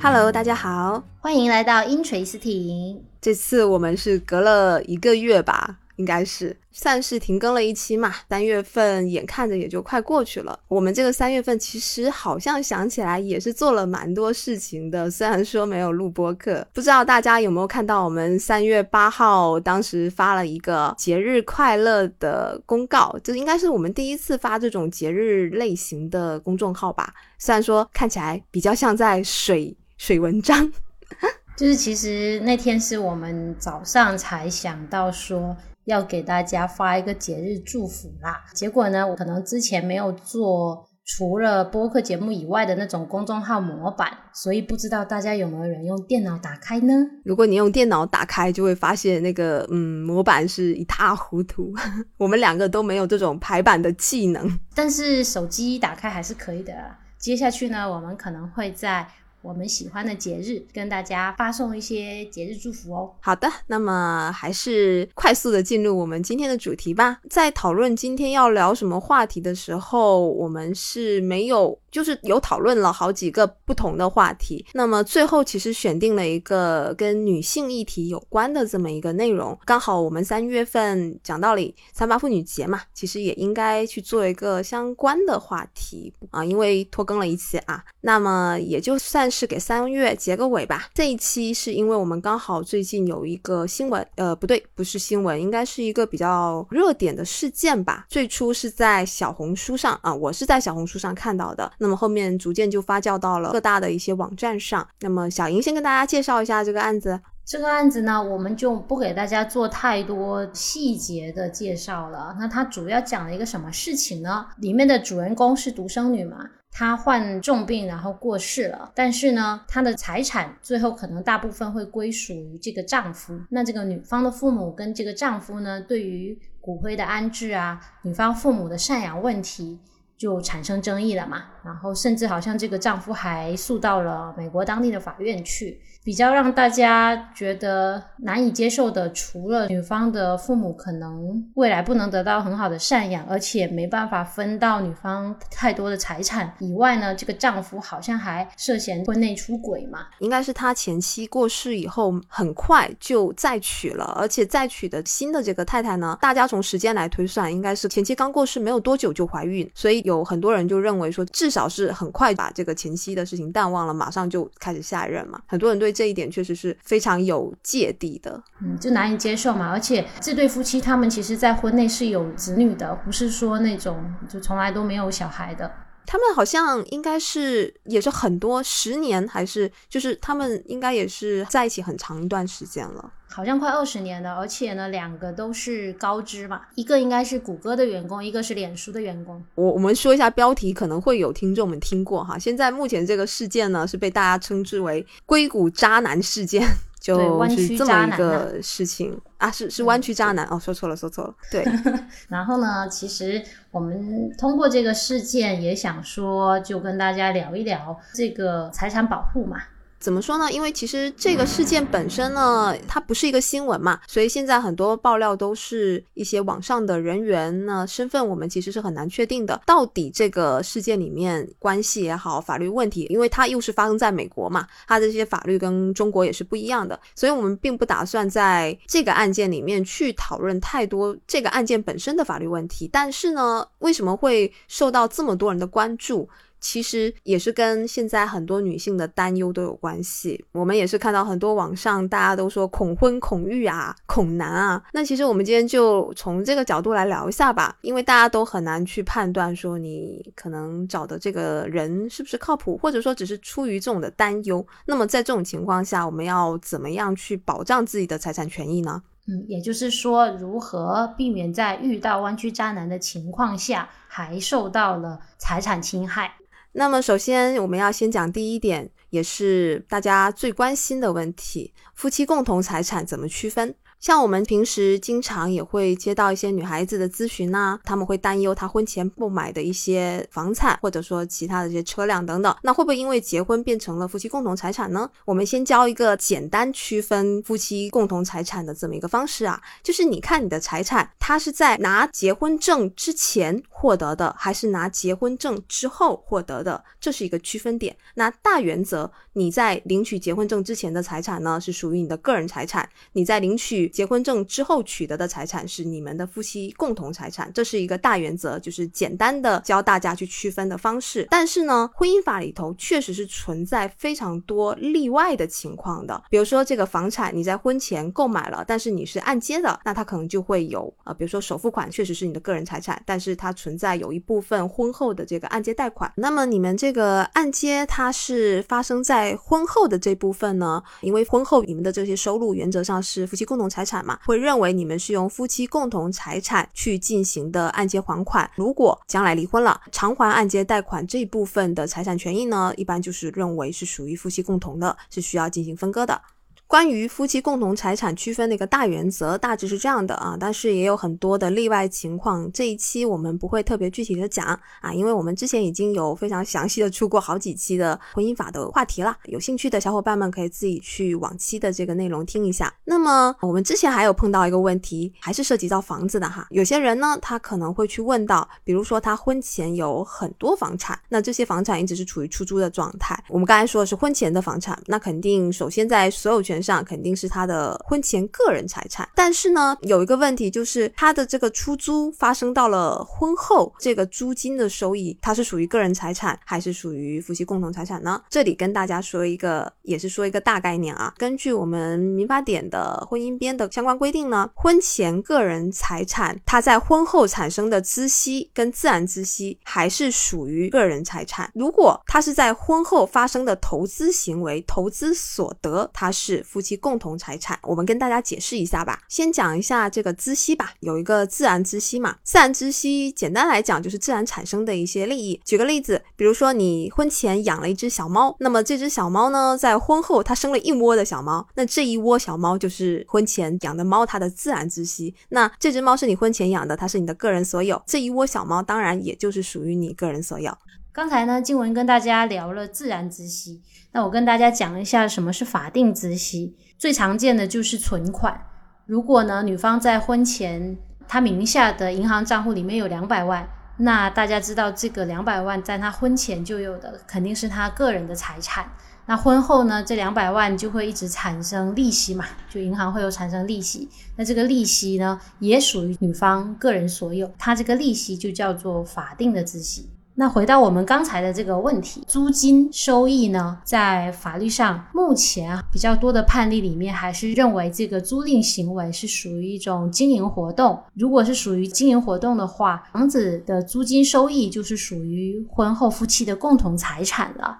Hello，大家好，欢迎来到音锤斯汀。这次我们是隔了一个月吧，应该是算是停更了一期嘛。三月份眼看着也就快过去了，我们这个三月份其实好像想起来也是做了蛮多事情的，虽然说没有录播课。不知道大家有没有看到我们三月八号当时发了一个节日快乐的公告，这应该是我们第一次发这种节日类型的公众号吧。虽然说看起来比较像在水水文章。就是其实那天是我们早上才想到说要给大家发一个节日祝福啦，结果呢，我可能之前没有做除了播客节目以外的那种公众号模板，所以不知道大家有没有人用电脑打开呢？如果你用电脑打开，就会发现那个嗯模板是一塌糊涂。我们两个都没有这种排版的技能，但是手机打开还是可以的。接下去呢，我们可能会在。我们喜欢的节日，跟大家发送一些节日祝福哦。好的，那么还是快速的进入我们今天的主题吧。在讨论今天要聊什么话题的时候，我们是没有。就是有讨论了好几个不同的话题，那么最后其实选定了一个跟女性议题有关的这么一个内容。刚好我们三月份讲到了三八妇女节嘛，其实也应该去做一个相关的话题啊，因为拖更了一期啊，那么也就算是给三月结个尾吧。这一期是因为我们刚好最近有一个新闻，呃，不对，不是新闻，应该是一个比较热点的事件吧。最初是在小红书上啊，我是在小红书上看到的。那么后面逐渐就发酵到了各大的一些网站上。那么小莹先跟大家介绍一下这个案子。这个案子呢，我们就不给大家做太多细节的介绍了。那它主要讲了一个什么事情呢？里面的主人公是独生女嘛，她患重病然后过世了，但是呢，她的财产最后可能大部分会归属于这个丈夫。那这个女方的父母跟这个丈夫呢，对于骨灰的安置啊，女方父母的赡养问题。就产生争议了嘛，然后甚至好像这个丈夫还诉到了美国当地的法院去。比较让大家觉得难以接受的，除了女方的父母可能未来不能得到很好的赡养，而且没办法分到女方太多的财产以外呢，这个丈夫好像还涉嫌婚内出轨嘛？应该是他前妻过世以后很快就再娶了，而且再娶的新的这个太太呢，大家从时间来推算，应该是前妻刚过世没有多久就怀孕，所以有很多人就认为说，至少导致很快把这个前妻的事情淡忘了，马上就开始下一任嘛。很多人对。这一点确实是非常有芥蒂的，嗯，就难以接受嘛。而且这对夫妻他们其实，在婚内是有子女的，不是说那种就从来都没有小孩的。他们好像应该是也是很多十年，还是就是他们应该也是在一起很长一段时间了。好像快二十年了，而且呢，两个都是高知嘛，一个应该是谷歌的员工，一个是脸书的员工。我我们说一下标题，可能会有听众们听过哈。现在目前这个事件呢，是被大家称之为“硅谷渣男事件”，就是这么一个事情啊，是是弯曲渣男哦，说错了，说错了。对。然后呢，其实我们通过这个事件也想说，就跟大家聊一聊这个财产保护嘛。怎么说呢？因为其实这个事件本身呢，它不是一个新闻嘛，所以现在很多爆料都是一些网上的人员呢身份，我们其实是很难确定的。到底这个事件里面关系也好，法律问题，因为它又是发生在美国嘛，它的这些法律跟中国也是不一样的，所以我们并不打算在这个案件里面去讨论太多这个案件本身的法律问题。但是呢，为什么会受到这么多人的关注？其实也是跟现在很多女性的担忧都有关系。我们也是看到很多网上大家都说恐婚、恐育啊、恐男啊。那其实我们今天就从这个角度来聊一下吧，因为大家都很难去判断说你可能找的这个人是不是靠谱，或者说只是出于这种的担忧。那么在这种情况下，我们要怎么样去保障自己的财产权益呢？嗯，也就是说，如何避免在遇到弯曲渣男的情况下，还受到了财产侵害？那么，首先我们要先讲第一点，也是大家最关心的问题：夫妻共同财产怎么区分？像我们平时经常也会接到一些女孩子的咨询呐，他们会担忧她婚前购买的一些房产，或者说其他的这些车辆等等，那会不会因为结婚变成了夫妻共同财产呢？我们先教一个简单区分夫妻共同财产的这么一个方式啊，就是你看你的财产，它是在拿结婚证之前获得的，还是拿结婚证之后获得的，这是一个区分点。那大原则。你在领取结婚证之前的财产呢，是属于你的个人财产；你在领取结婚证之后取得的财产是你们的夫妻共同财产。这是一个大原则，就是简单的教大家去区分的方式。但是呢，婚姻法里头确实是存在非常多例外的情况的。比如说，这个房产你在婚前购买了，但是你是按揭的，那它可能就会有呃，比如说首付款确实是你的个人财产，但是它存在有一部分婚后的这个按揭贷款。那么你们这个按揭它是发生在婚后的这部分呢？因为婚后你们的这些收入原则上是夫妻共同财产嘛，会认为你们是用夫妻共同财产去进行的按揭还款。如果将来离婚了，偿还按揭贷款这部分的财产权益呢，一般就是认为是属于夫妻共同的，是需要进行分割的。关于夫妻共同财产区分的一个大原则，大致是这样的啊，但是也有很多的例外情况。这一期我们不会特别具体的讲啊，因为我们之前已经有非常详细的出过好几期的婚姻法的话题了。有兴趣的小伙伴们可以自己去往期的这个内容听一下。那么我们之前还有碰到一个问题，还是涉及到房子的哈。有些人呢，他可能会去问到，比如说他婚前有很多房产，那这些房产一直是处于出租的状态。我们刚才说的是婚前的房产，那肯定首先在所有权。上肯定是他的婚前个人财产，但是呢，有一个问题就是他的这个出租发生到了婚后，这个租金的收益，它是属于个人财产还是属于夫妻共同财产呢？这里跟大家说一个，也是说一个大概念啊。根据我们民法典的婚姻编的相关规定呢，婚前个人财产，它在婚后产生的孳息跟自然孳息还是属于个人财产。如果他是在婚后发生的投资行为，投资所得，它是。夫妻共同财产，我们跟大家解释一下吧。先讲一下这个孳息吧，有一个自然孳息嘛。自然孳息简单来讲就是自然产生的一些利益。举个例子，比如说你婚前养了一只小猫，那么这只小猫呢，在婚后它生了一窝的小猫，那这一窝小猫就是婚前养的猫它的自然孳息。那这只猫是你婚前养的，它是你的个人所有，这一窝小猫当然也就是属于你个人所有。刚才呢，静文跟大家聊了自然孳息，那我跟大家讲一下什么是法定孳息。最常见的就是存款。如果呢，女方在婚前她名下的银行账户里面有两百万，那大家知道这个两百万在她婚前就有的，肯定是她个人的财产。那婚后呢，这两百万就会一直产生利息嘛，就银行会有产生利息。那这个利息呢，也属于女方个人所有，它这个利息就叫做法定的孳息。那回到我们刚才的这个问题，租金收益呢，在法律上目前比较多的判例里面，还是认为这个租赁行为是属于一种经营活动。如果是属于经营活动的话，房子的租金收益就是属于婚后夫妻的共同财产了。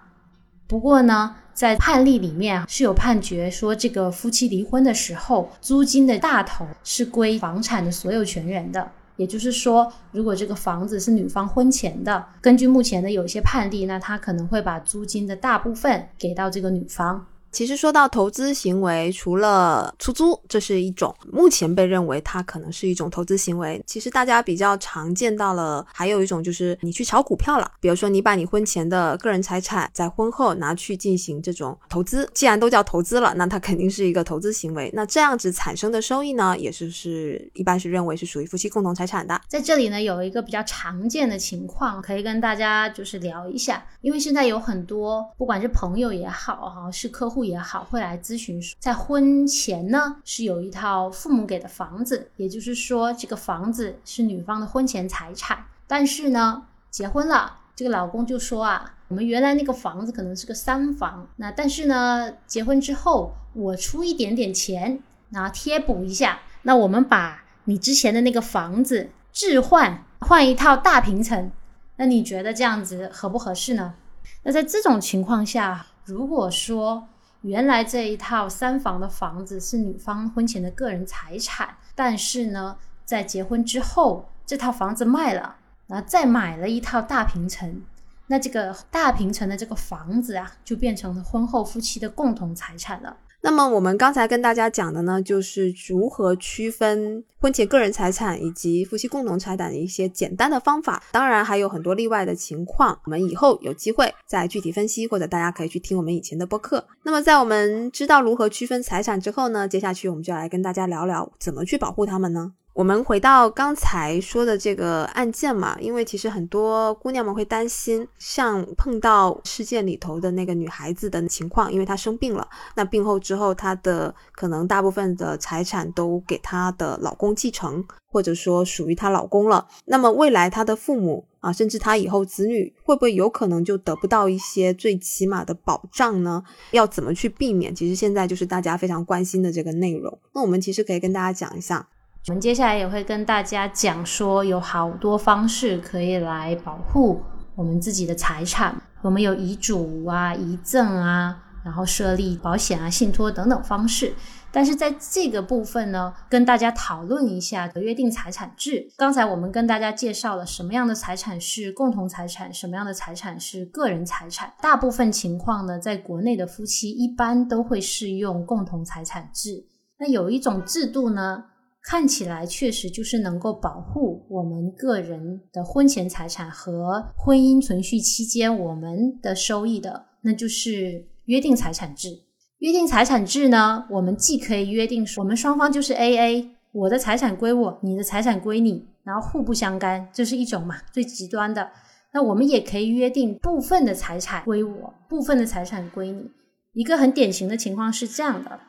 不过呢，在判例里面是有判决说，这个夫妻离婚的时候，租金的大头是归房产的所有权人的。也就是说，如果这个房子是女方婚前的，根据目前的有一些判例，那他可能会把租金的大部分给到这个女方。其实说到投资行为，除了出租，这是一种目前被认为它可能是一种投资行为。其实大家比较常见到了，还有一种就是你去炒股票了。比如说你把你婚前的个人财产在婚后拿去进行这种投资，既然都叫投资了，那它肯定是一个投资行为。那这样子产生的收益呢，也是是一般是认为是属于夫妻共同财产的。在这里呢，有一个比较常见的情况可以跟大家就是聊一下，因为现在有很多不管是朋友也好哈，是客户。也好，会来咨询说，在婚前呢是有一套父母给的房子，也就是说这个房子是女方的婚前财产。但是呢，结婚了，这个老公就说啊，我们原来那个房子可能是个三房，那但是呢，结婚之后我出一点点钱，然后贴补一下，那我们把你之前的那个房子置换，换一套大平层，那你觉得这样子合不合适呢？那在这种情况下，如果说原来这一套三房的房子是女方婚前的个人财产，但是呢，在结婚之后，这套房子卖了，然后再买了一套大平层，那这个大平层的这个房子啊，就变成了婚后夫妻的共同财产了。那么我们刚才跟大家讲的呢，就是如何区分婚前个人财产以及夫妻共同财产的一些简单的方法。当然还有很多例外的情况，我们以后有机会再具体分析，或者大家可以去听我们以前的播客。那么在我们知道如何区分财产之后呢，接下去我们就来跟大家聊聊怎么去保护他们呢？我们回到刚才说的这个案件嘛，因为其实很多姑娘们会担心，像碰到事件里头的那个女孩子的情况，因为她生病了，那病后之后，她的可能大部分的财产都给她的老公继承，或者说属于她老公了。那么未来她的父母啊，甚至她以后子女，会不会有可能就得不到一些最起码的保障呢？要怎么去避免？其实现在就是大家非常关心的这个内容。那我们其实可以跟大家讲一下。我们接下来也会跟大家讲说，有好多方式可以来保护我们自己的财产。我们有遗嘱啊、遗赠啊，然后设立保险啊、信托等等方式。但是在这个部分呢，跟大家讨论一下约定财产制。刚才我们跟大家介绍了什么样的财产是共同财产，什么样的财产是个人财产。大部分情况呢，在国内的夫妻一般都会适用共同财产制。那有一种制度呢？看起来确实就是能够保护我们个人的婚前财产和婚姻存续期间我们的收益的，那就是约定财产制。约定财产制呢，我们既可以约定我们双方就是 A A，我的财产归我，你的财产归你，然后互不相干，这是一种嘛最极端的。那我们也可以约定部分的财产归我，部分的财产归你。一个很典型的情况是这样的。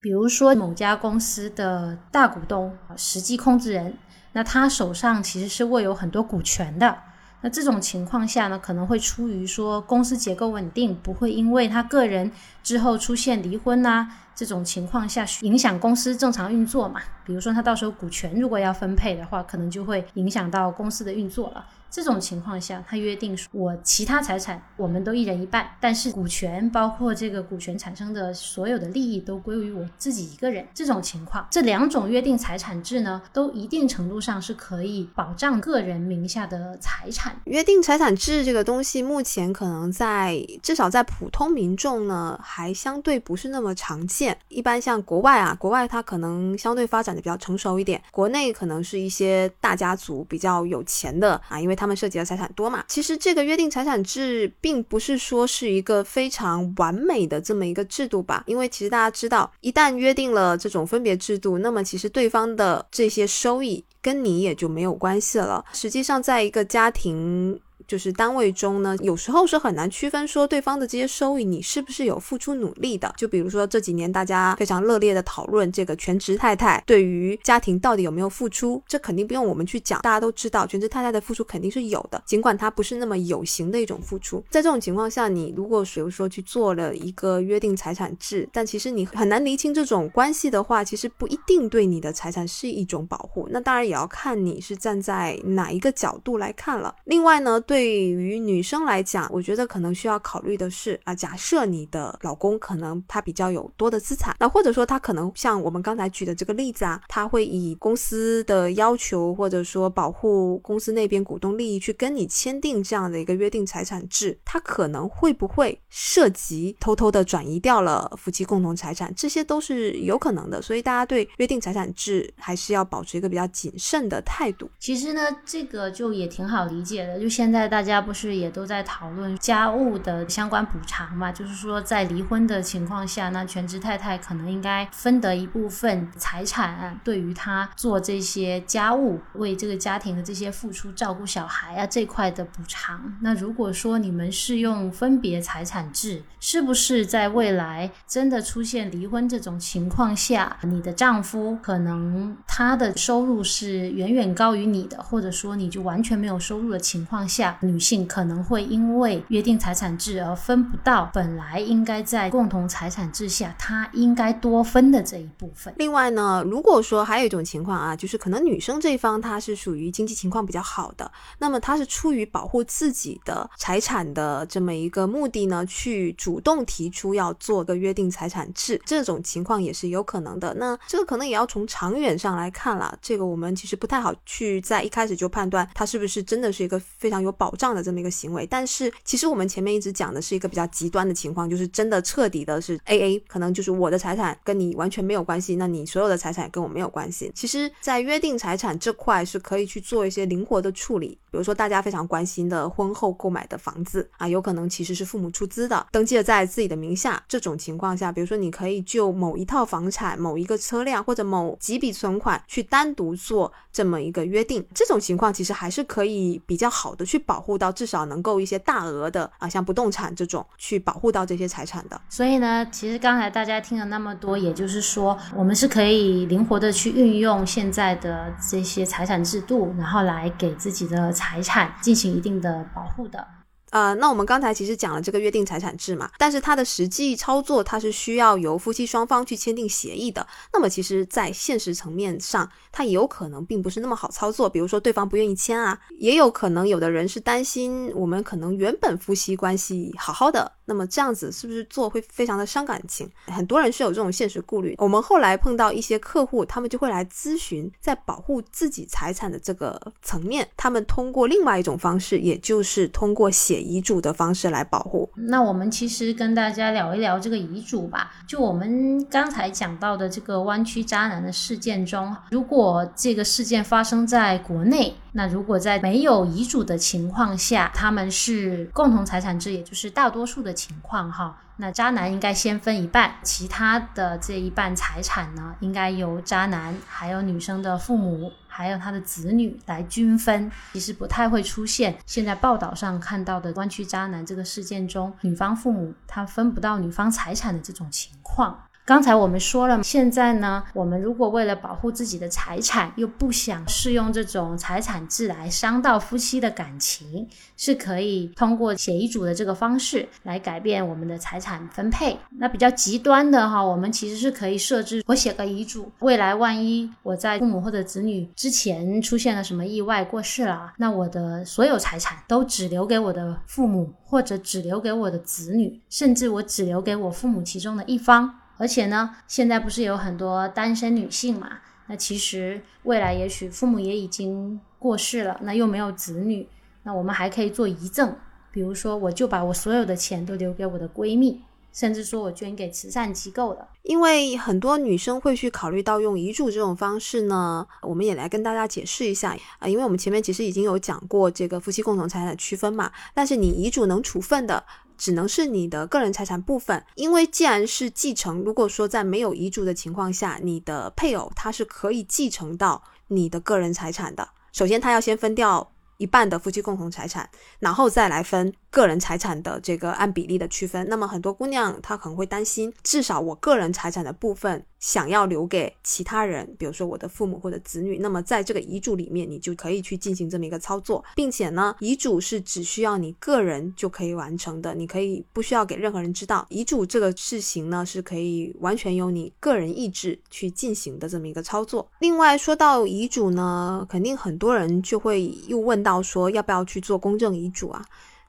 比如说某家公司的大股东、实际控制人，那他手上其实是握有很多股权的。那这种情况下呢，可能会出于说公司结构稳定，不会因为他个人之后出现离婚呐这种情况下影响公司正常运作嘛。比如说他到时候股权如果要分配的话，可能就会影响到公司的运作了。这种情况下，他约定说我其他财产我们都一人一半，但是股权包括这个股权产生的所有的利益都归于我自己一个人。这种情况，这两种约定财产制呢，都一定程度上是可以保障个人名下的财产。约定财产制这个东西，目前可能在至少在普通民众呢，还相对不是那么常见。一般像国外啊，国外它可能相对发展的比较成熟一点，国内可能是一些大家族比较有钱的啊，因为他们涉及的财产多嘛？其实这个约定财产制并不是说是一个非常完美的这么一个制度吧？因为其实大家知道，一旦约定了这种分别制度，那么其实对方的这些收益跟你也就没有关系了。实际上，在一个家庭。就是单位中呢，有时候是很难区分说对方的这些收益你是不是有付出努力的。就比如说这几年大家非常热烈的讨论这个全职太太对于家庭到底有没有付出，这肯定不用我们去讲，大家都知道全职太太的付出肯定是有的，尽管它不是那么有形的一种付出。在这种情况下，你如果比如说去做了一个约定财产制，但其实你很难厘清这种关系的话，其实不一定对你的财产是一种保护。那当然也要看你是站在哪一个角度来看了。另外呢，对。对于女生来讲，我觉得可能需要考虑的是啊，假设你的老公可能他比较有多的资产，那或者说他可能像我们刚才举的这个例子啊，他会以公司的要求或者说保护公司那边股东利益去跟你签订这样的一个约定财产制，他可能会不会涉及偷偷的转移掉了夫妻共同财产，这些都是有可能的，所以大家对约定财产制还是要保持一个比较谨慎的态度。其实呢，这个就也挺好理解的，就现在。大家不是也都在讨论家务的相关补偿嘛？就是说，在离婚的情况下，那全职太太可能应该分得一部分财产，对于她做这些家务、为这个家庭的这些付出、照顾小孩啊这块的补偿。那如果说你们是用分别财产制，是不是在未来真的出现离婚这种情况下，你的丈夫可能他的收入是远远高于你的，或者说你就完全没有收入的情况下？女性可能会因为约定财产制而分不到本来应该在共同财产制下她应该多分的这一部分。另外呢，如果说还有一种情况啊，就是可能女生这一方她是属于经济情况比较好的，那么她是出于保护自己的财产的这么一个目的呢，去主动提出要做个约定财产制，这种情况也是有可能的。那这个可能也要从长远上来看了，这个我们其实不太好去在一开始就判断她是不是真的是一个非常有保。保障的这么一个行为。但是其实我们前面一直讲的是一个比较极端的情况，就是真的彻底的是 A A，可能就是我的财产跟你完全没有关系，那你所有的财产跟我没有关系。其实，在约定财产这块是可以去做一些灵活的处理，比如说大家非常关心的婚后购买的房子啊，有可能其实是父母出资的，登记了在自己的名下。这种情况下，比如说你可以就某一套房产、某一个车辆或者某几笔存款去单独做这么一个约定，这种情况其实还是可以比较好的去保护到，至少能够一些大额的啊，像不动产这种去保护到这些财产的。所以呢，其实刚才大家听了那么多，也就是说，我们是可以灵活的去运用现在的这些财产制度，然后来给自己的财产进行一定的保护的。呃，那我们刚才其实讲了这个约定财产制嘛，但是它的实际操作，它是需要由夫妻双方去签订协议的。那么其实，在现实层面上，它也有可能并不是那么好操作。比如说，对方不愿意签啊，也有可能有的人是担心我们可能原本夫妻关系好好的。那么这样子是不是做会非常的伤感情？很多人是有这种现实顾虑。我们后来碰到一些客户，他们就会来咨询，在保护自己财产的这个层面，他们通过另外一种方式，也就是通过写遗嘱的方式来保护。那我们其实跟大家聊一聊这个遗嘱吧。就我们刚才讲到的这个弯曲渣男的事件中，如果这个事件发生在国内，那如果在没有遗嘱的情况下，他们是共同财产制，也就是大多数的。情况哈，那渣男应该先分一半，其他的这一半财产呢，应该由渣男还有女生的父母还有他的子女来均分。其实不太会出现现在报道上看到的弯曲渣男这个事件中，女方父母他分不到女方财产的这种情况。刚才我们说了，现在呢，我们如果为了保护自己的财产，又不想适用这种财产制来伤到夫妻的感情，是可以通过写遗嘱的这个方式来改变我们的财产分配。那比较极端的哈，我们其实是可以设置，我写个遗嘱，未来万一我在父母或者子女之前出现了什么意外过世了，那我的所有财产都只留给我的父母，或者只留给我的子女，甚至我只留给我父母其中的一方。而且呢，现在不是有很多单身女性嘛？那其实未来也许父母也已经过世了，那又没有子女，那我们还可以做遗赠，比如说我就把我所有的钱都留给我的闺蜜，甚至说我捐给慈善机构了。因为很多女生会去考虑到用遗嘱这种方式呢，我们也来跟大家解释一下啊，因为我们前面其实已经有讲过这个夫妻共同财产的区分嘛，但是你遗嘱能处分的。只能是你的个人财产部分，因为既然是继承，如果说在没有遗嘱的情况下，你的配偶他是可以继承到你的个人财产的。首先，他要先分掉一半的夫妻共同财产，然后再来分。个人财产的这个按比例的区分，那么很多姑娘她可能会担心，至少我个人财产的部分想要留给其他人，比如说我的父母或者子女，那么在这个遗嘱里面，你就可以去进行这么一个操作，并且呢，遗嘱是只需要你个人就可以完成的，你可以不需要给任何人知道。遗嘱这个事情呢，是可以完全由你个人意志去进行的这么一个操作。另外说到遗嘱呢，肯定很多人就会又问到说，要不要去做公证遗嘱啊？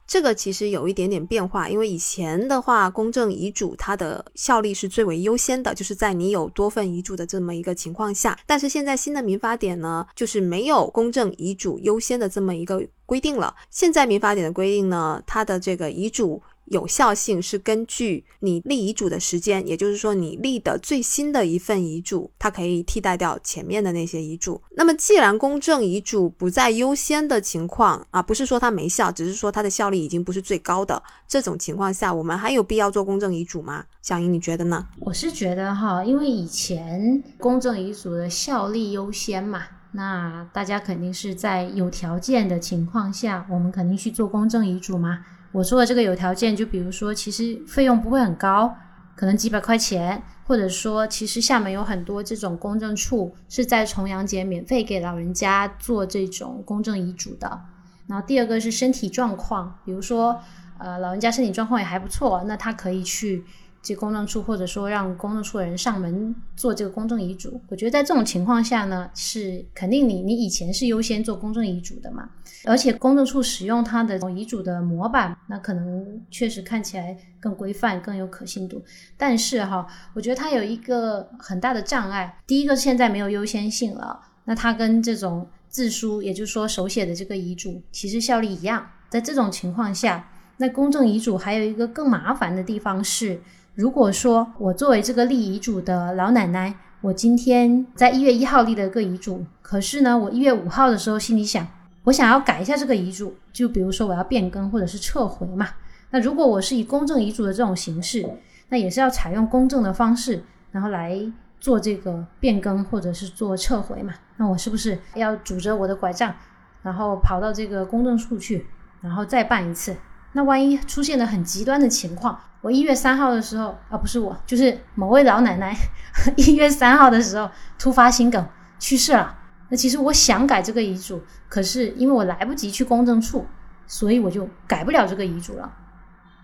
这个其实有一点点变化，因为以前的话，公证遗嘱它的效力是最为优先的，就是在你有多份遗嘱的这么一个情况下。但是现在新的民法典呢，就是没有公证遗嘱优先的这么一个规定了。现在民法典的规定呢，它的这个遗嘱。有效性是根据你立遗嘱的时间，也就是说你立的最新的一份遗嘱，它可以替代掉前面的那些遗嘱。那么既然公证遗嘱不在优先的情况啊，不是说它没效，只是说它的效力已经不是最高的这种情况下，我们还有必要做公证遗嘱吗？小英，你觉得呢？我是觉得哈，因为以前公证遗嘱的效力优先嘛，那大家肯定是在有条件的情况下，我们肯定去做公证遗嘱嘛。我说的这个有条件，就比如说，其实费用不会很高，可能几百块钱，或者说，其实厦门有很多这种公证处是在重阳节免费给老人家做这种公证遗嘱的。然后第二个是身体状况，比如说，呃，老人家身体状况也还不错，那他可以去。这公证处，或者说让公证处的人上门做这个公证遗嘱，我觉得在这种情况下呢，是肯定你你以前是优先做公证遗嘱的嘛，而且公证处使用它的遗嘱的模板，那可能确实看起来更规范、更有可信度。但是哈，我觉得它有一个很大的障碍，第一个现在没有优先性了，那它跟这种自书，也就是说手写的这个遗嘱，其实效力一样。在这种情况下，那公证遗嘱还有一个更麻烦的地方是，如果说我作为这个立遗嘱的老奶奶，我今天在一月一号立了个遗嘱，可是呢，我一月五号的时候心里想，我想要改一下这个遗嘱，就比如说我要变更或者是撤回嘛。那如果我是以公证遗嘱的这种形式，那也是要采用公证的方式，然后来做这个变更或者是做撤回嘛？那我是不是要拄着我的拐杖，然后跑到这个公证处去，然后再办一次？那万一出现了很极端的情况，我一月三号的时候啊，不是我，就是某位老奶奶 一月三号的时候突发心梗去世了。那其实我想改这个遗嘱，可是因为我来不及去公证处，所以我就改不了这个遗嘱了。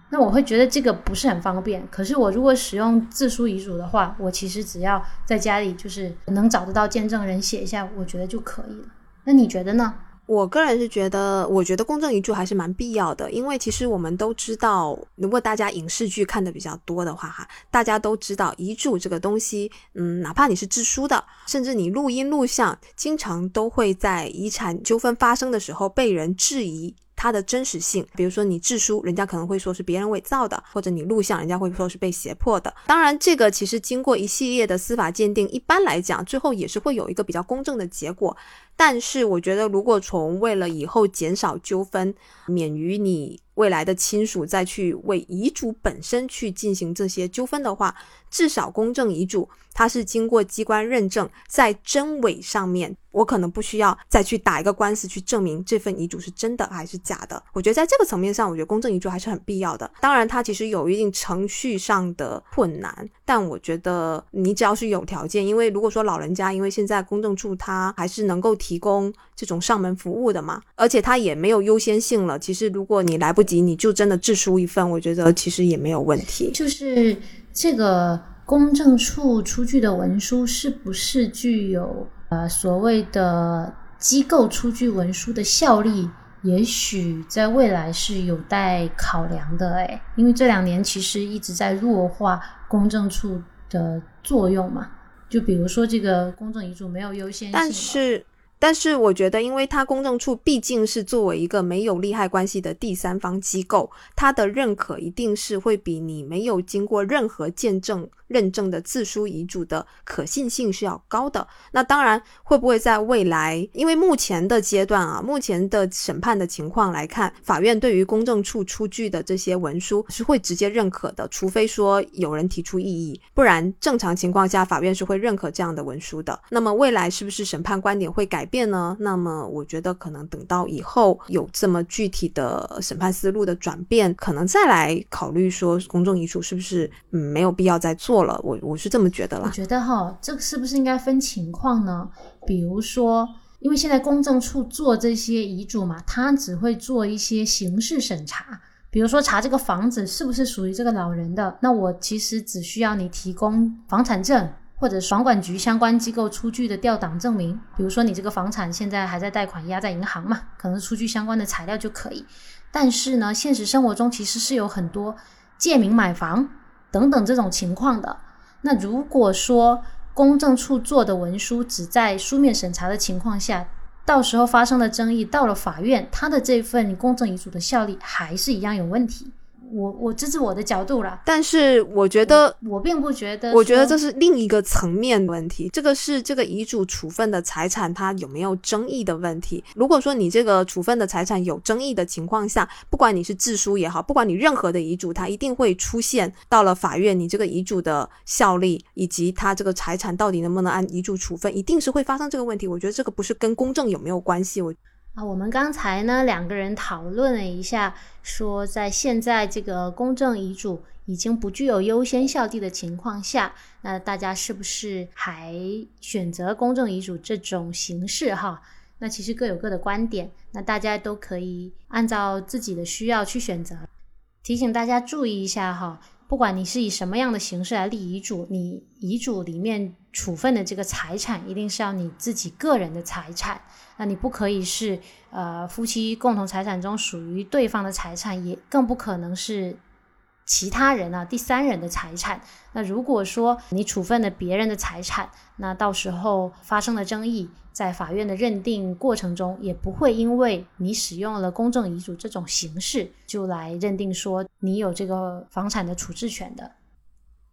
那我会觉得这个不是很方便。可是我如果使用自书遗嘱的话，我其实只要在家里就是能找得到见证人写一下，我觉得就可以了。那你觉得呢？我个人是觉得，我觉得公证遗嘱还是蛮必要的，因为其实我们都知道，如果大家影视剧看的比较多的话，哈，大家都知道遗嘱这个东西，嗯，哪怕你是自书的，甚至你录音录像，经常都会在遗产纠纷发生的时候被人质疑。它的真实性，比如说你制书，人家可能会说是别人伪造的，或者你录像，人家会说是被胁迫的。当然，这个其实经过一系列的司法鉴定，一般来讲，最后也是会有一个比较公正的结果。但是，我觉得如果从为了以后减少纠纷，免于你未来的亲属再去为遗嘱本身去进行这些纠纷的话，至少公证遗嘱它是经过机关认证，在真伪上面。我可能不需要再去打一个官司去证明这份遗嘱是真的还是假的。我觉得在这个层面上，我觉得公证遗嘱还是很必要的。当然，它其实有一定程序上的困难，但我觉得你只要是有条件，因为如果说老人家，因为现在公证处他还是能够提供这种上门服务的嘛，而且他也没有优先性了。其实如果你来不及，你就真的自书一份，我觉得其实也没有问题。就是这个公证处出具的文书是不是具有？呃，所谓的机构出具文书的效力，也许在未来是有待考量的。哎，因为这两年其实一直在弱化公证处的作用嘛。就比如说这个公证遗嘱没有优先性，但是。但是我觉得，因为它公证处毕竟是作为一个没有利害关系的第三方机构，它的认可一定是会比你没有经过任何见证认证的自书遗嘱的可信性是要高的。那当然，会不会在未来？因为目前的阶段啊，目前的审判的情况来看，法院对于公证处出具的这些文书是会直接认可的，除非说有人提出异议，不然正常情况下，法院是会认可这样的文书的。那么未来是不是审判观点会改？变变呢？那么我觉得可能等到以后有这么具体的审判思路的转变，可能再来考虑说公众遗嘱是不是没有必要再做了。我我是这么觉得啦。我觉得哈，这个是不是应该分情况呢？比如说，因为现在公证处做这些遗嘱嘛，他只会做一些形式审查，比如说查这个房子是不是属于这个老人的，那我其实只需要你提供房产证。或者房管局相关机构出具的调档证明，比如说你这个房产现在还在贷款压在银行嘛，可能出具相关的材料就可以。但是呢，现实生活中其实是有很多借名买房等等这种情况的。那如果说公证处做的文书只在书面审查的情况下，到时候发生的争议到了法院，他的这份公证遗嘱的效力还是一样有问题。我我这是我的角度啦，但是我觉得我并不觉得，我觉得这是另一个层面问题。这个是这个遗嘱处分的财产它有没有争议的问题。如果说你这个处分的财产有争议的情况下，不管你是自书也好，不管你任何的遗嘱，它一定会出现到了法院，你这个遗嘱的效力以及它这个财产到底能不能按遗嘱处分，一定是会发生这个问题。我觉得这个不是跟公证有没有关系，我。啊，我们刚才呢两个人讨论了一下，说在现在这个公证遗嘱已经不具有优先效力的情况下，那大家是不是还选择公证遗嘱这种形式？哈，那其实各有各的观点，那大家都可以按照自己的需要去选择。提醒大家注意一下哈，不管你是以什么样的形式来立遗嘱，你遗嘱里面处分的这个财产一定是要你自己个人的财产。那你不可以是呃夫妻共同财产中属于对方的财产，也更不可能是其他人啊，第三人的财产。那如果说你处分了别人的财产，那到时候发生了争议，在法院的认定过程中，也不会因为你使用了公证遗嘱这种形式，就来认定说你有这个房产的处置权的。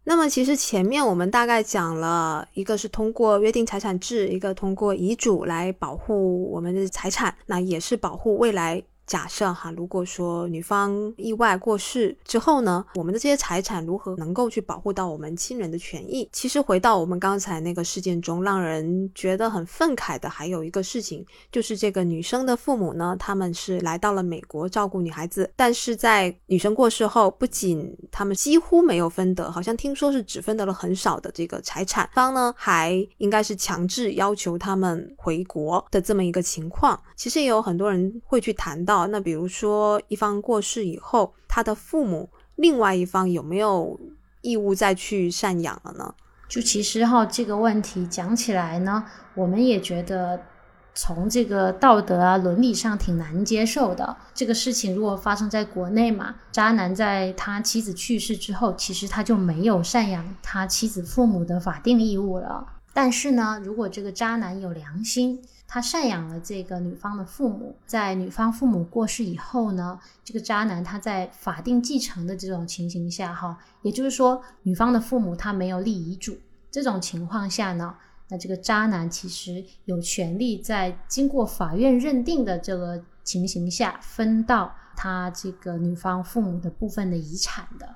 那么，其实前面我们大概讲了一个是通过约定财产制，一个通过遗嘱来保护我们的财产，那也是保护未来。假设哈，如果说女方意外过世之后呢，我们的这些财产如何能够去保护到我们亲人的权益？其实回到我们刚才那个事件中，让人觉得很愤慨的还有一个事情，就是这个女生的父母呢，他们是来到了美国照顾女孩子，但是在女生过世后，不仅他们几乎没有分得，好像听说是只分得了很少的这个财产，方呢还应该是强制要求他们回国的这么一个情况。其实也有很多人会去谈到。那比如说，一方过世以后，他的父母另外一方有没有义务再去赡养了呢？就其实哈，这个问题讲起来呢，我们也觉得从这个道德啊、伦理上挺难接受的。这个事情如果发生在国内嘛，渣男在他妻子去世之后，其实他就没有赡养他妻子父母的法定义务了。但是呢，如果这个渣男有良心，他赡养了这个女方的父母，在女方父母过世以后呢，这个渣男他在法定继承的这种情形下，哈，也就是说，女方的父母他没有立遗嘱，这种情况下呢，那这个渣男其实有权利在经过法院认定的这个情形下，分到他这个女方父母的部分的遗产的。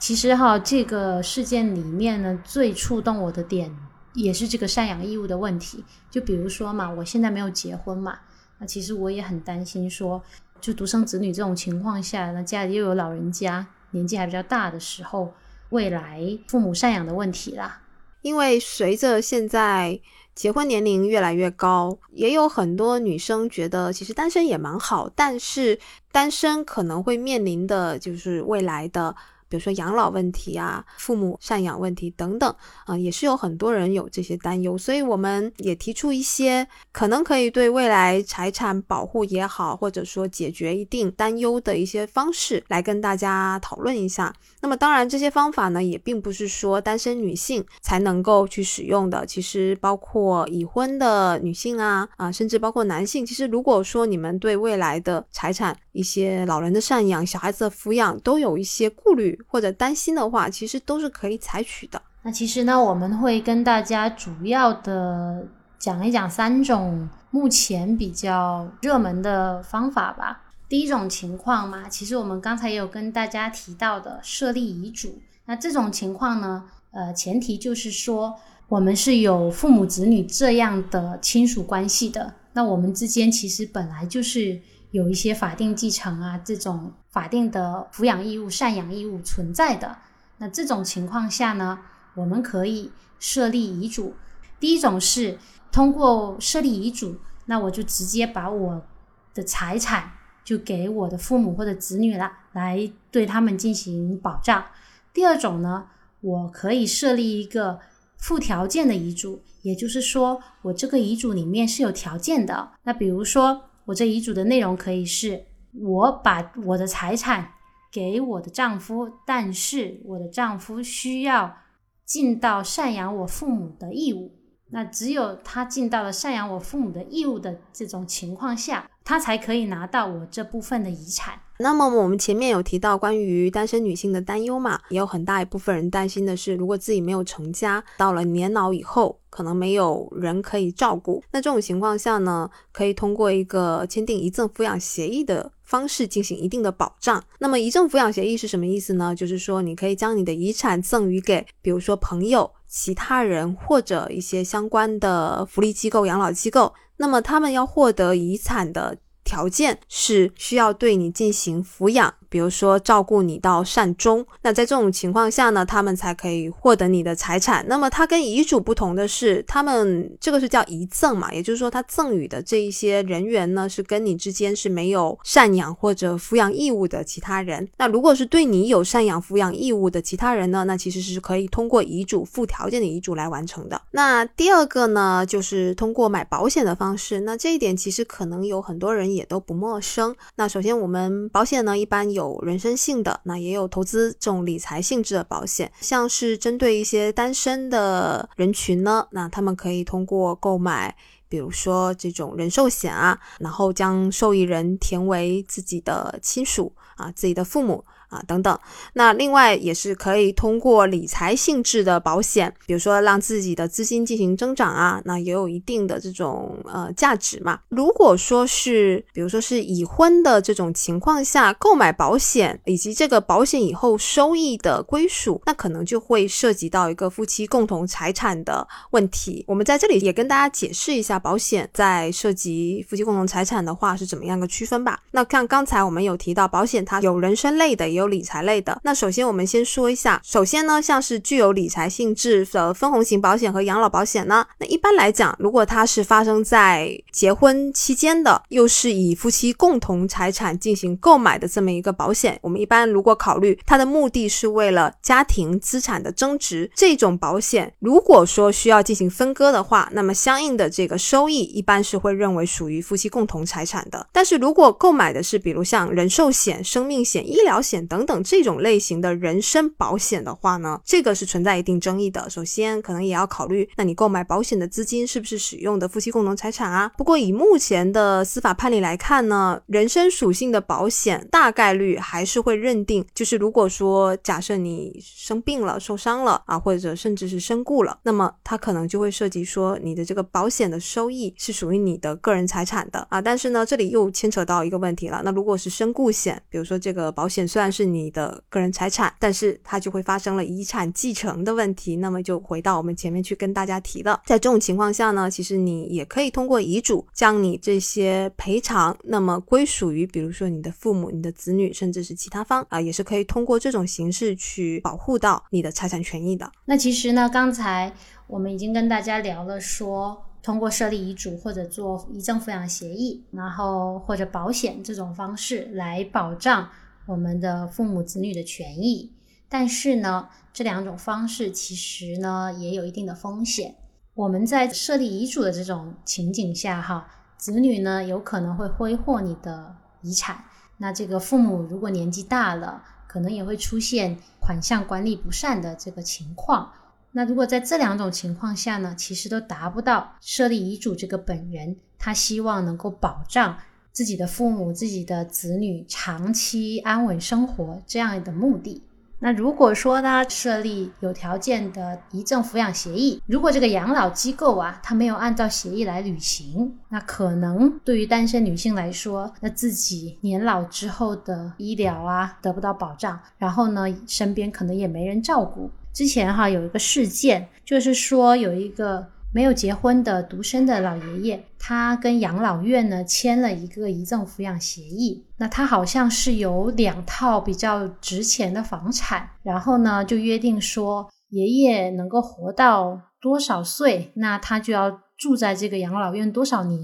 其实哈，这个事件里面呢，最触动我的点。也是这个赡养义务的问题，就比如说嘛，我现在没有结婚嘛，那其实我也很担心说，就独生子女这种情况下，那家里又有老人家，年纪还比较大的时候，未来父母赡养的问题啦。因为随着现在结婚年龄越来越高，也有很多女生觉得其实单身也蛮好，但是单身可能会面临的就是未来的。比如说养老问题啊，父母赡养问题等等啊，也是有很多人有这些担忧，所以我们也提出一些可能可以对未来财产保护也好，或者说解决一定担忧的一些方式来跟大家讨论一下。那么当然，这些方法呢，也并不是说单身女性才能够去使用的，其实包括已婚的女性啊啊，甚至包括男性，其实如果说你们对未来的财产、一些老人的赡养、小孩子的抚养都有一些顾虑。或者担心的话，其实都是可以采取的。那其实呢，我们会跟大家主要的讲一讲三种目前比较热门的方法吧。第一种情况嘛，其实我们刚才也有跟大家提到的设立遗嘱。那这种情况呢，呃，前提就是说我们是有父母子女这样的亲属关系的。那我们之间其实本来就是。有一些法定继承啊，这种法定的抚养义务、赡养义务存在的，那这种情况下呢，我们可以设立遗嘱。第一种是通过设立遗嘱，那我就直接把我的财产就给我的父母或者子女了，来对他们进行保障。第二种呢，我可以设立一个附条件的遗嘱，也就是说，我这个遗嘱里面是有条件的。那比如说。我这遗嘱的内容可以是：我把我的财产给我的丈夫，但是我的丈夫需要尽到赡养我父母的义务。那只有他尽到了赡养我父母的义务的这种情况下，他才可以拿到我这部分的遗产。那么我们前面有提到关于单身女性的担忧嘛，也有很大一部分人担心的是，如果自己没有成家，到了年老以后，可能没有人可以照顾。那这种情况下呢，可以通过一个签订遗赠抚养协议的方式进行一定的保障。那么遗赠抚养协议是什么意思呢？就是说你可以将你的遗产赠予给，比如说朋友、其他人或者一些相关的福利机构、养老机构。那么他们要获得遗产的。条件是需要对你进行抚养。比如说照顾你到善终，那在这种情况下呢，他们才可以获得你的财产。那么它跟遗嘱不同的是，他们这个是叫遗赠嘛，也就是说他赠与的这一些人员呢，是跟你之间是没有赡养或者抚养义务的其他人。那如果是对你有赡养抚养义务的其他人呢，那其实是可以通过遗嘱附条件的遗嘱来完成的。那第二个呢，就是通过买保险的方式。那这一点其实可能有很多人也都不陌生。那首先，我们保险呢，一般有人身性的，那也有投资这种理财性质的保险。像是针对一些单身的人群呢，那他们可以通过购买，比如说这种人寿险啊，然后将受益人填为自己的亲属啊，自己的父母。啊，等等，那另外也是可以通过理财性质的保险，比如说让自己的资金进行增长啊，那也有一定的这种呃价值嘛。如果说是，比如说是已婚的这种情况下购买保险，以及这个保险以后收益的归属，那可能就会涉及到一个夫妻共同财产的问题。我们在这里也跟大家解释一下，保险在涉及夫妻共同财产的话是怎么样个区分吧。那像刚才我们有提到，保险它有人身类的。有理财类的，那首先我们先说一下，首先呢，像是具有理财性质的分红型保险和养老保险呢，那一般来讲，如果它是发生在结婚期间的，又是以夫妻共同财产进行购买的这么一个保险，我们一般如果考虑它的目的是为了家庭资产的增值，这种保险如果说需要进行分割的话，那么相应的这个收益一般是会认为属于夫妻共同财产的。但是如果购买的是比如像人寿险、生命险、医疗险，等等这种类型的人身保险的话呢，这个是存在一定争议的。首先，可能也要考虑，那你购买保险的资金是不是使用的夫妻共同财产啊？不过以目前的司法判例来看呢，人身属性的保险大概率还是会认定，就是如果说假设你生病了、受伤了啊，或者甚至是身故了，那么它可能就会涉及说你的这个保险的收益是属于你的个人财产的啊。但是呢，这里又牵扯到一个问题了，那如果是身故险，比如说这个保险虽然是你的个人财产，但是它就会发生了遗产继承的问题。那么就回到我们前面去跟大家提的，在这种情况下呢，其实你也可以通过遗嘱将你这些赔偿，那么归属于比如说你的父母、你的子女，甚至是其他方啊，也是可以通过这种形式去保护到你的财产权益的。那其实呢，刚才我们已经跟大家聊了，说通过设立遗嘱或者做遗赠抚养协议，然后或者保险这种方式来保障。我们的父母子女的权益，但是呢，这两种方式其实呢也有一定的风险。我们在设立遗嘱的这种情景下，哈，子女呢有可能会挥霍你的遗产。那这个父母如果年纪大了，可能也会出现款项管理不善的这个情况。那如果在这两种情况下呢，其实都达不到设立遗嘱这个本人他希望能够保障。自己的父母、自己的子女长期安稳生活这样的目的。那如果说呢，设立有条件的遗赠抚养协议，如果这个养老机构啊，他没有按照协议来履行，那可能对于单身女性来说，那自己年老之后的医疗啊得不到保障，然后呢，身边可能也没人照顾。之前哈有一个事件，就是说有一个。没有结婚的独生的老爷爷，他跟养老院呢签了一个遗赠抚养协议。那他好像是有两套比较值钱的房产，然后呢就约定说，爷爷能够活到多少岁，那他就要住在这个养老院多少年，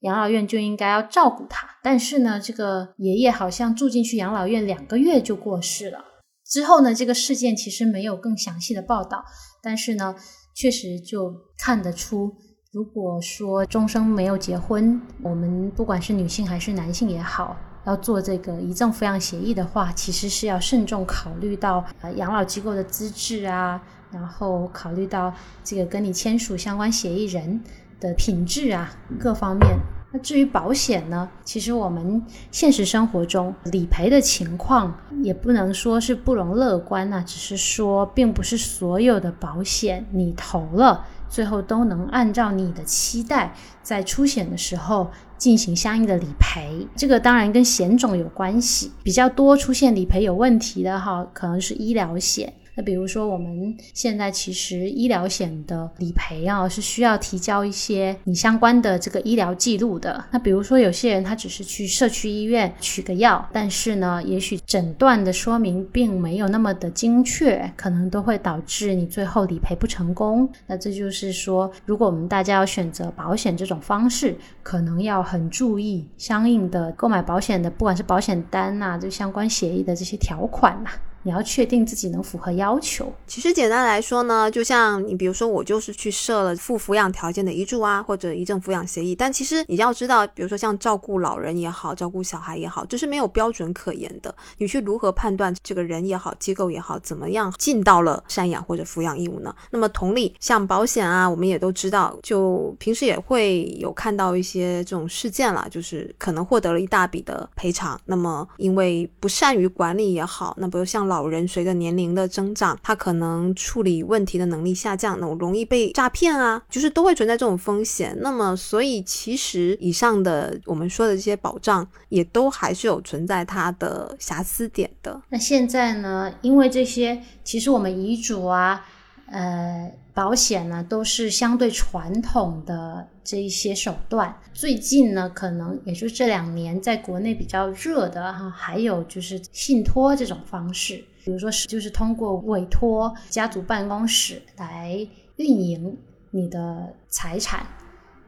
养老院就应该要照顾他。但是呢，这个爷爷好像住进去养老院两个月就过世了。之后呢，这个事件其实没有更详细的报道，但是呢。确实就看得出，如果说终生没有结婚，我们不管是女性还是男性也好，要做这个遗赠抚养协议的话，其实是要慎重考虑到呃养老机构的资质啊，然后考虑到这个跟你签署相关协议人的品质啊各方面。那至于保险呢？其实我们现实生活中理赔的情况也不能说是不容乐观呐，只是说并不是所有的保险你投了，最后都能按照你的期待在出险的时候进行相应的理赔。这个当然跟险种有关系，比较多出现理赔有问题的哈，可能是医疗险。那比如说，我们现在其实医疗险的理赔啊，是需要提交一些你相关的这个医疗记录的。那比如说，有些人他只是去社区医院取个药，但是呢，也许诊断的说明并没有那么的精确，可能都会导致你最后理赔不成功。那这就是说，如果我们大家要选择保险这种方式，可能要很注意相应的购买保险的，不管是保险单呐，就相关协议的这些条款呐。你要确定自己能符合要求。其实简单来说呢，就像你比如说我就是去设了附抚养条件的遗嘱啊，或者遗赠抚养协议，但其实你要知道，比如说像照顾老人也好，照顾小孩也好，这是没有标准可言的。你去如何判断这个人也好，机构也好，怎么样尽到了赡养或者抚养义务呢？那么同理，像保险啊，我们也都知道，就平时也会有看到一些这种事件了，就是可能获得了一大笔的赔偿，那么因为不善于管理也好，那比如像老人随着年龄的增长，他可能处理问题的能力下降，那我容易被诈骗啊，就是都会存在这种风险。那么，所以其实以上的我们说的这些保障，也都还是有存在它的瑕疵点的。那现在呢，因为这些，其实我们遗嘱啊，呃，保险呢，都是相对传统的这一些手段。最近呢，可能也就这两年，在国内比较热的哈，还有就是信托这种方式。比如说是就是通过委托家族办公室来运营你的财产，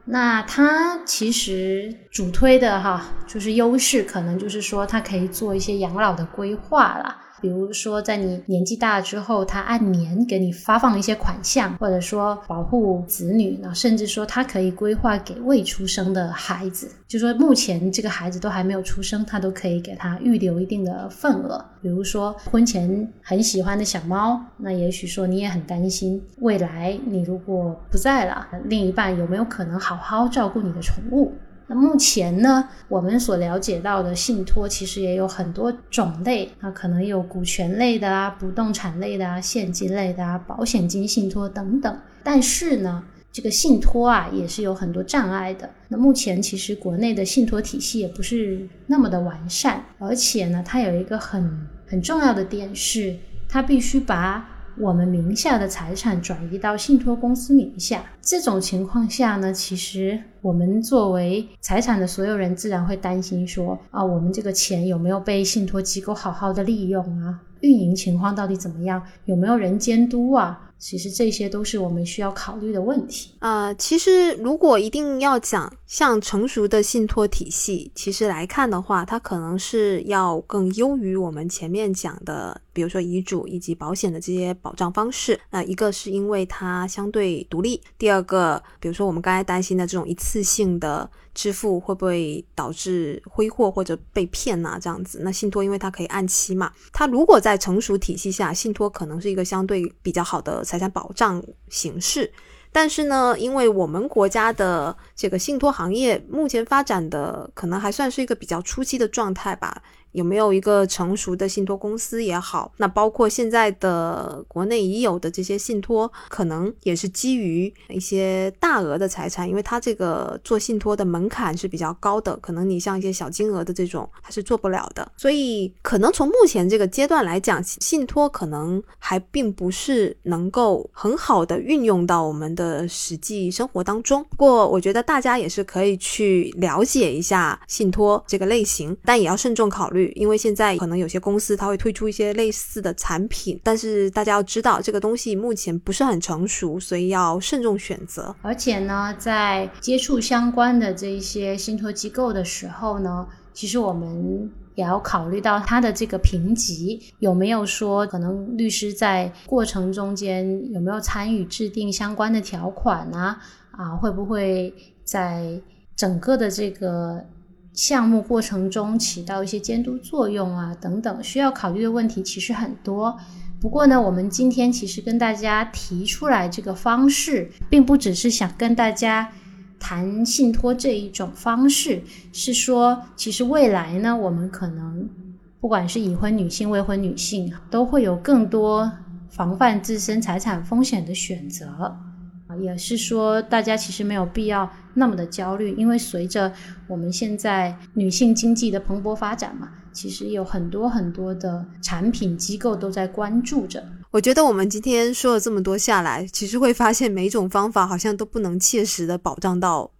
那它其实主推的哈，就是优势可能就是说它可以做一些养老的规划啦。比如说，在你年纪大了之后，他按年给你发放一些款项，或者说保护子女呢，甚至说他可以规划给未出生的孩子，就说目前这个孩子都还没有出生，他都可以给他预留一定的份额。比如说婚前很喜欢的小猫，那也许说你也很担心，未来你如果不在了，另一半有没有可能好好照顾你的宠物？那目前呢，我们所了解到的信托其实也有很多种类啊，可能有股权类的啊、不动产类的啊、现金类的啊、保险金信托等等。但是呢，这个信托啊也是有很多障碍的。那目前其实国内的信托体系也不是那么的完善，而且呢，它有一个很很重要的点是，它必须把。我们名下的财产转移到信托公司名下，这种情况下呢，其实我们作为财产的所有人，自然会担心说啊，我们这个钱有没有被信托机构好好的利用啊？运营情况到底怎么样？有没有人监督啊？其实这些都是我们需要考虑的问题啊。其实如果一定要讲像成熟的信托体系，其实来看的话，它可能是要更优于我们前面讲的，比如说遗嘱以及保险的这些保障方式。那一个是因为它相对独立，第二个，比如说我们刚才担心的这种一次性的。支付会不会导致挥霍或者被骗呐？这样子，那信托因为它可以按期嘛，它如果在成熟体系下，信托可能是一个相对比较好的财产保障形式。但是呢，因为我们国家的这个信托行业目前发展的可能还算是一个比较初期的状态吧。有没有一个成熟的信托公司也好，那包括现在的国内已有的这些信托，可能也是基于一些大额的财产，因为它这个做信托的门槛是比较高的，可能你像一些小金额的这种，它是做不了的。所以，可能从目前这个阶段来讲，信托可能还并不是能够很好的运用到我们的实际生活当中。不过，我觉得大家也是可以去了解一下信托这个类型，但也要慎重考虑。因为现在可能有些公司它会推出一些类似的产品，但是大家要知道这个东西目前不是很成熟，所以要慎重选择。而且呢，在接触相关的这一些信托机构的时候呢，其实我们也要考虑到它的这个评级有没有说，可能律师在过程中间有没有参与制定相关的条款呢？啊，会不会在整个的这个。项目过程中起到一些监督作用啊，等等，需要考虑的问题其实很多。不过呢，我们今天其实跟大家提出来这个方式，并不只是想跟大家谈信托这一种方式，是说其实未来呢，我们可能不管是已婚女性、未婚女性，都会有更多防范自身财产风险的选择。也是说，大家其实没有必要那么的焦虑，因为随着我们现在女性经济的蓬勃发展嘛，其实有很多很多的产品机构都在关注着。我觉得我们今天说了这么多下来，其实会发现每一种方法好像都不能切实的保障到。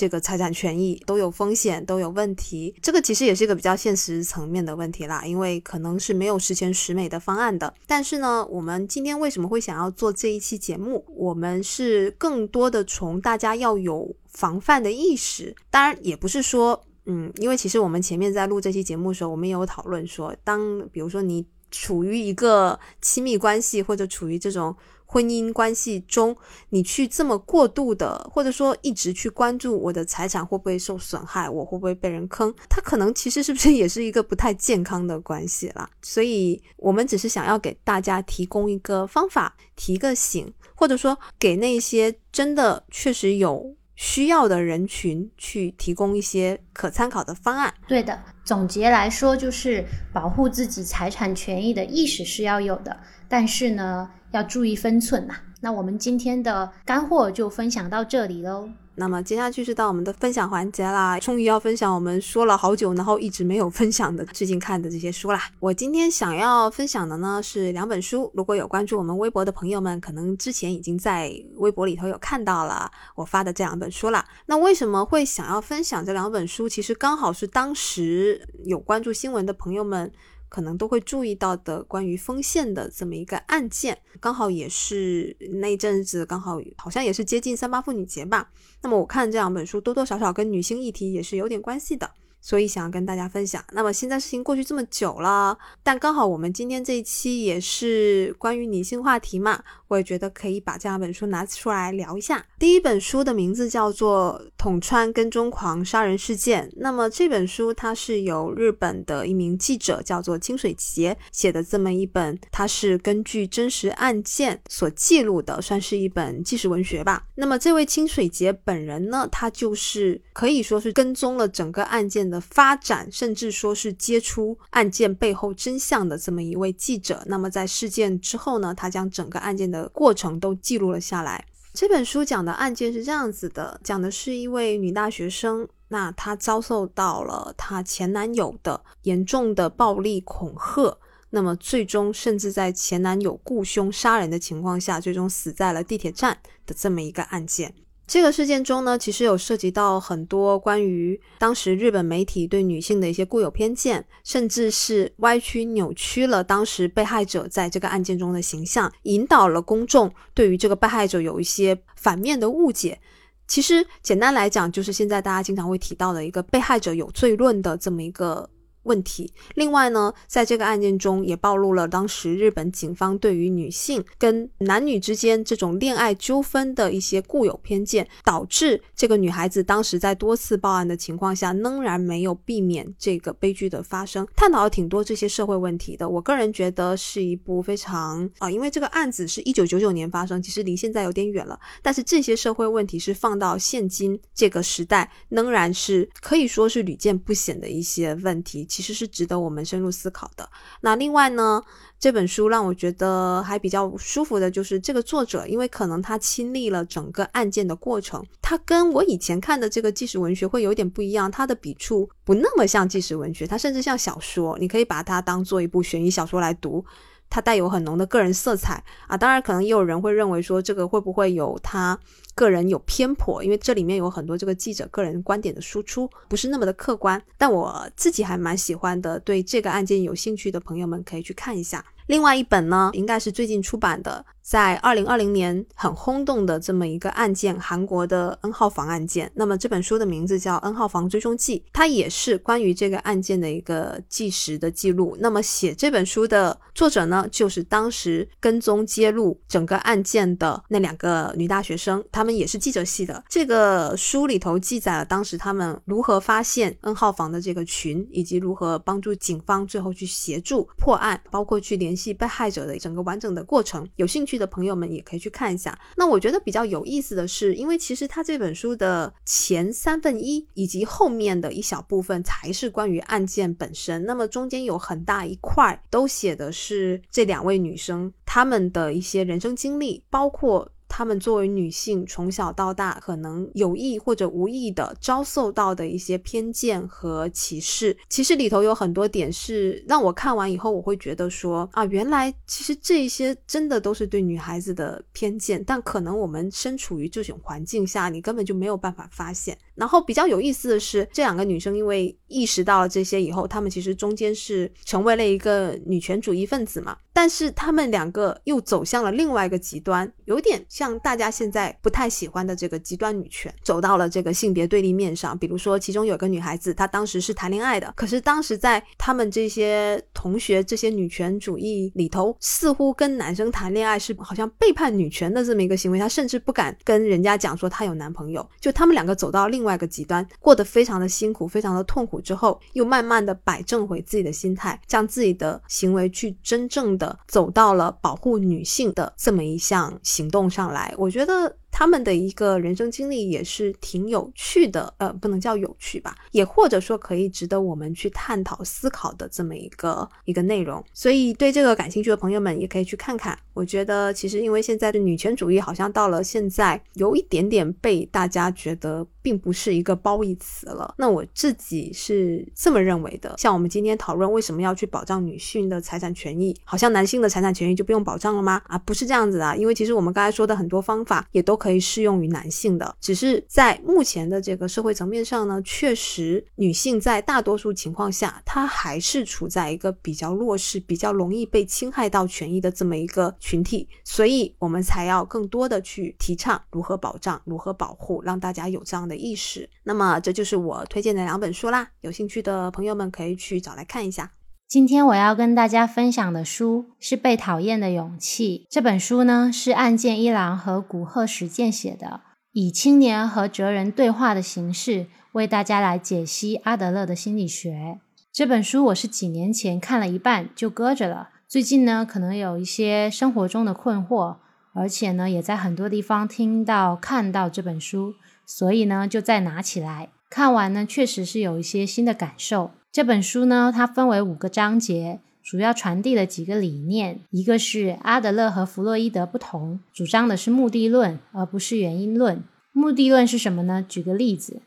这个财产权益都有风险，都有问题。这个其实也是一个比较现实层面的问题啦，因为可能是没有十全十美的方案的。但是呢，我们今天为什么会想要做这一期节目？我们是更多的从大家要有防范的意识。当然，也不是说，嗯，因为其实我们前面在录这期节目的时候，我们也有讨论说，当比如说你。处于一个亲密关系或者处于这种。婚姻关系中，你去这么过度的，或者说一直去关注我的财产会不会受损害，我会不会被人坑，它可能其实是不是也是一个不太健康的关系啦？所以，我们只是想要给大家提供一个方法，提个醒，或者说给那些真的确实有需要的人群去提供一些可参考的方案。对的，总结来说就是保护自己财产权益的意识是要有的，但是呢。要注意分寸呐。那我们今天的干货就分享到这里喽。那么接下去是到我们的分享环节啦，终于要分享我们说了好久，然后一直没有分享的最近看的这些书啦。我今天想要分享的呢是两本书，如果有关注我们微博的朋友们，可能之前已经在微博里头有看到了我发的这两本书了。那为什么会想要分享这两本书？其实刚好是当时有关注新闻的朋友们。可能都会注意到的关于丰县的这么一个案件，刚好也是那阵子，刚好好像也是接近三八妇女节吧。那么我看这两本书，多多少少跟女性议题也是有点关系的。所以想要跟大家分享。那么现在事情过去这么久了，但刚好我们今天这一期也是关于女性话题嘛，我也觉得可以把这两本书拿出来聊一下。第一本书的名字叫做《统川跟踪狂杀人事件》。那么这本书它是由日本的一名记者叫做清水节写的这么一本，它是根据真实案件所记录的，算是一本纪实文学吧。那么这位清水节本人呢，他就是可以说是跟踪了整个案件。的发展，甚至说是揭出案件背后真相的这么一位记者。那么在事件之后呢，他将整个案件的过程都记录了下来。这本书讲的案件是这样子的，讲的是一位女大学生，那她遭受到了她前男友的严重的暴力恐吓，那么最终甚至在前男友雇凶杀人的情况下，最终死在了地铁站的这么一个案件。这个事件中呢，其实有涉及到很多关于当时日本媒体对女性的一些固有偏见，甚至是歪曲扭曲了当时被害者在这个案件中的形象，引导了公众对于这个被害者有一些反面的误解。其实简单来讲，就是现在大家经常会提到的一个被害者有罪论的这么一个。问题。另外呢，在这个案件中也暴露了当时日本警方对于女性跟男女之间这种恋爱纠纷的一些固有偏见，导致这个女孩子当时在多次报案的情况下，仍然没有避免这个悲剧的发生。探讨了挺多这些社会问题的。我个人觉得是一部非常啊，因为这个案子是一九九九年发生，其实离现在有点远了。但是这些社会问题是放到现今这个时代，仍然是可以说是屡见不鲜的一些问题。其实是值得我们深入思考的。那另外呢，这本书让我觉得还比较舒服的就是这个作者，因为可能他亲历了整个案件的过程，他跟我以前看的这个纪实文学会有点不一样。他的笔触不那么像纪实文学，他甚至像小说，你可以把它当做一部悬疑小说来读。它带有很浓的个人色彩啊，当然可能也有人会认为说这个会不会有他个人有偏颇，因为这里面有很多这个记者个人观点的输出不是那么的客观。但我自己还蛮喜欢的，对这个案件有兴趣的朋友们可以去看一下。另外一本呢，应该是最近出版的，在二零二零年很轰动的这么一个案件，韩国的 N 号房案件。那么这本书的名字叫《N 号房追踪记》，它也是关于这个案件的一个纪实的记录。那么写这本书的作者呢，就是当时跟踪揭露整个案件的那两个女大学生，她们也是记者系的。这个书里头记载了当时他们如何发现 N 号房的这个群，以及如何帮助警方最后去协助破案，包括去联系。被害者的整个完整的过程，有兴趣的朋友们也可以去看一下。那我觉得比较有意思的是，因为其实他这本书的前三分一以及后面的一小部分才是关于案件本身，那么中间有很大一块都写的是这两位女生她们的一些人生经历，包括。她们作为女性，从小到大，可能有意或者无意的遭受到的一些偏见和歧视，其实里头有很多点是让我看完以后，我会觉得说啊，原来其实这些真的都是对女孩子的偏见，但可能我们身处于这种环境下，你根本就没有办法发现。然后比较有意思的是，这两个女生因为意识到了这些以后，她们其实中间是成为了一个女权主义分子嘛。但是她们两个又走向了另外一个极端，有点像大家现在不太喜欢的这个极端女权，走到了这个性别对立面上。比如说，其中有个女孩子，她当时是谈恋爱的，可是当时在他们这些同学、这些女权主义里头，似乎跟男生谈恋爱是好像背叛女权的这么一个行为。她甚至不敢跟人家讲说她有男朋友。就他们两个走到另外一个极端，过得非常的辛苦，非常的痛苦之后，又慢慢的摆正回自己的心态，将自己的行为去真正的走到了保护女性的这么一项行动上来。我觉得。他们的一个人生经历也是挺有趣的，呃，不能叫有趣吧，也或者说可以值得我们去探讨思考的这么一个一个内容。所以对这个感兴趣的朋友们也可以去看看。我觉得其实因为现在的女权主义好像到了现在有一点点被大家觉得并不是一个褒义词了。那我自己是这么认为的。像我们今天讨论为什么要去保障女性的财产权益，好像男性的财产权益就不用保障了吗？啊，不是这样子啊，因为其实我们刚才说的很多方法也都。可以适用于男性的，只是在目前的这个社会层面上呢，确实女性在大多数情况下，她还是处在一个比较弱势、比较容易被侵害到权益的这么一个群体，所以我们才要更多的去提倡如何保障、如何保护，让大家有这样的意识。那么，这就是我推荐的两本书啦，有兴趣的朋友们可以去找来看一下。今天我要跟大家分享的书是《被讨厌的勇气》。这本书呢是岸见一郎和古贺实践写的，以青年和哲人对话的形式为大家来解析阿德勒的心理学。这本书我是几年前看了一半就搁着了，最近呢可能有一些生活中的困惑，而且呢也在很多地方听到看到这本书，所以呢就再拿起来看完呢，确实是有一些新的感受。这本书呢，它分为五个章节，主要传递了几个理念。一个是阿德勒和弗洛伊德不同，主张的是目的论，而不是原因论。目的论是什么呢？举个例子，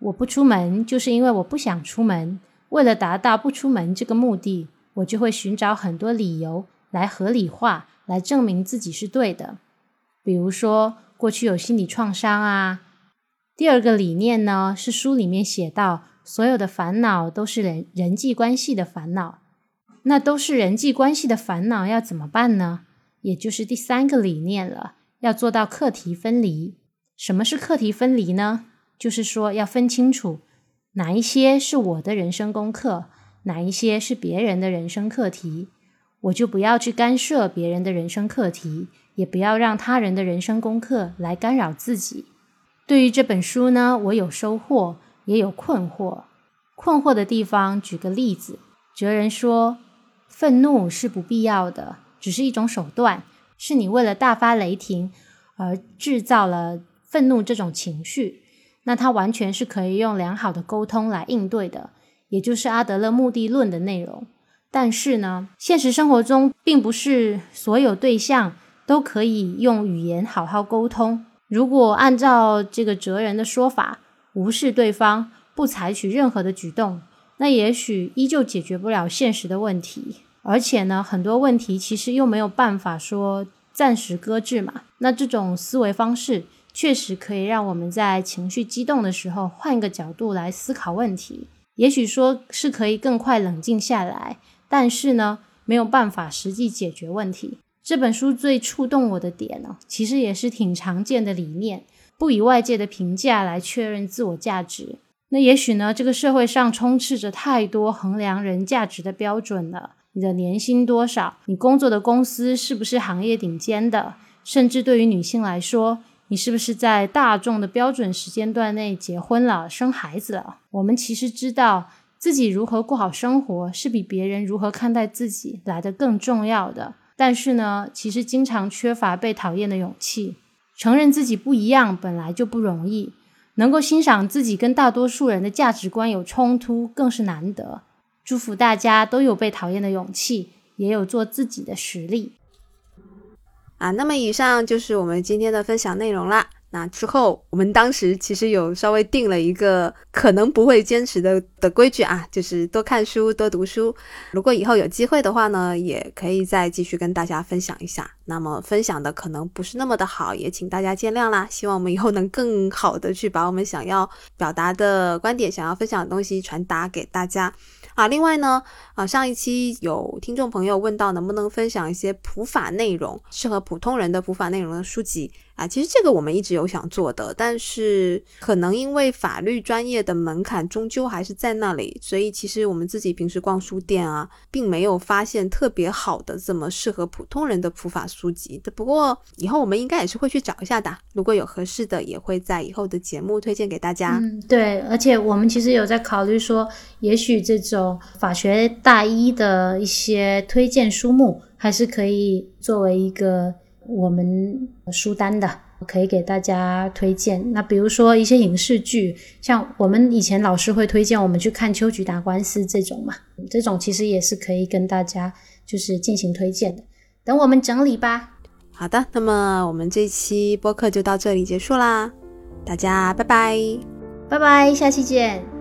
我不出门就是因为我不想出门。为了达到不出门这个目的，我就会寻找很多理由来合理化，来证明自己是对的。比如说，过去有心理创伤啊。第二个理念呢，是书里面写到。所有的烦恼都是人人际关系的烦恼，那都是人际关系的烦恼，要怎么办呢？也就是第三个理念了，要做到课题分离。什么是课题分离呢？就是说要分清楚哪一些是我的人生功课，哪一些是别人的人生课题，我就不要去干涉别人的人生课题，也不要让他人的人生功课来干扰自己。对于这本书呢，我有收获。也有困惑，困惑的地方。举个例子，哲人说，愤怒是不必要的，只是一种手段，是你为了大发雷霆而制造了愤怒这种情绪。那它完全是可以用良好的沟通来应对的，也就是阿德勒目的论的内容。但是呢，现实生活中并不是所有对象都可以用语言好好沟通。如果按照这个哲人的说法，无视对方，不采取任何的举动，那也许依旧解决不了现实的问题。而且呢，很多问题其实又没有办法说暂时搁置嘛。那这种思维方式确实可以让我们在情绪激动的时候换一个角度来思考问题，也许说是可以更快冷静下来。但是呢，没有办法实际解决问题。这本书最触动我的点呢，其实也是挺常见的理念。不以外界的评价来确认自我价值，那也许呢？这个社会上充斥着太多衡量人价值的标准了。你的年薪多少？你工作的公司是不是行业顶尖的？甚至对于女性来说，你是不是在大众的标准时间段内结婚了、生孩子了？我们其实知道自己如何过好生活，是比别人如何看待自己来的更重要的。但是呢，其实经常缺乏被讨厌的勇气。承认自己不一样本来就不容易，能够欣赏自己跟大多数人的价值观有冲突更是难得。祝福大家都有被讨厌的勇气，也有做自己的实力。啊，那么以上就是我们今天的分享内容啦。那之后，我们当时其实有稍微定了一个可能不会坚持的的规矩啊，就是多看书、多读书。如果以后有机会的话呢，也可以再继续跟大家分享一下。那么分享的可能不是那么的好，也请大家见谅啦。希望我们以后能更好的去把我们想要表达的观点、想要分享的东西传达给大家。啊，另外呢，啊，上一期有听众朋友问到，能不能分享一些普法内容，适合普通人的普法内容的书籍啊？其实这个我们一直有想做的，但是可能因为法律专业的门槛终究还是在那里，所以其实我们自己平时逛书店啊，并没有发现特别好的这么适合普通人的普法书籍。不过以后我们应该也是会去找一下的，如果有合适的，也会在以后的节目推荐给大家。嗯，对，而且我们其实有在考虑说，也许这种。法学大一的一些推荐书目，还是可以作为一个我们书单的，可以给大家推荐。那比如说一些影视剧，像我们以前老师会推荐我们去看《秋菊打官司》这种嘛，这种其实也是可以跟大家就是进行推荐的。等我们整理吧。好的，那么我们这期播客就到这里结束啦，大家拜拜，拜拜，下期见。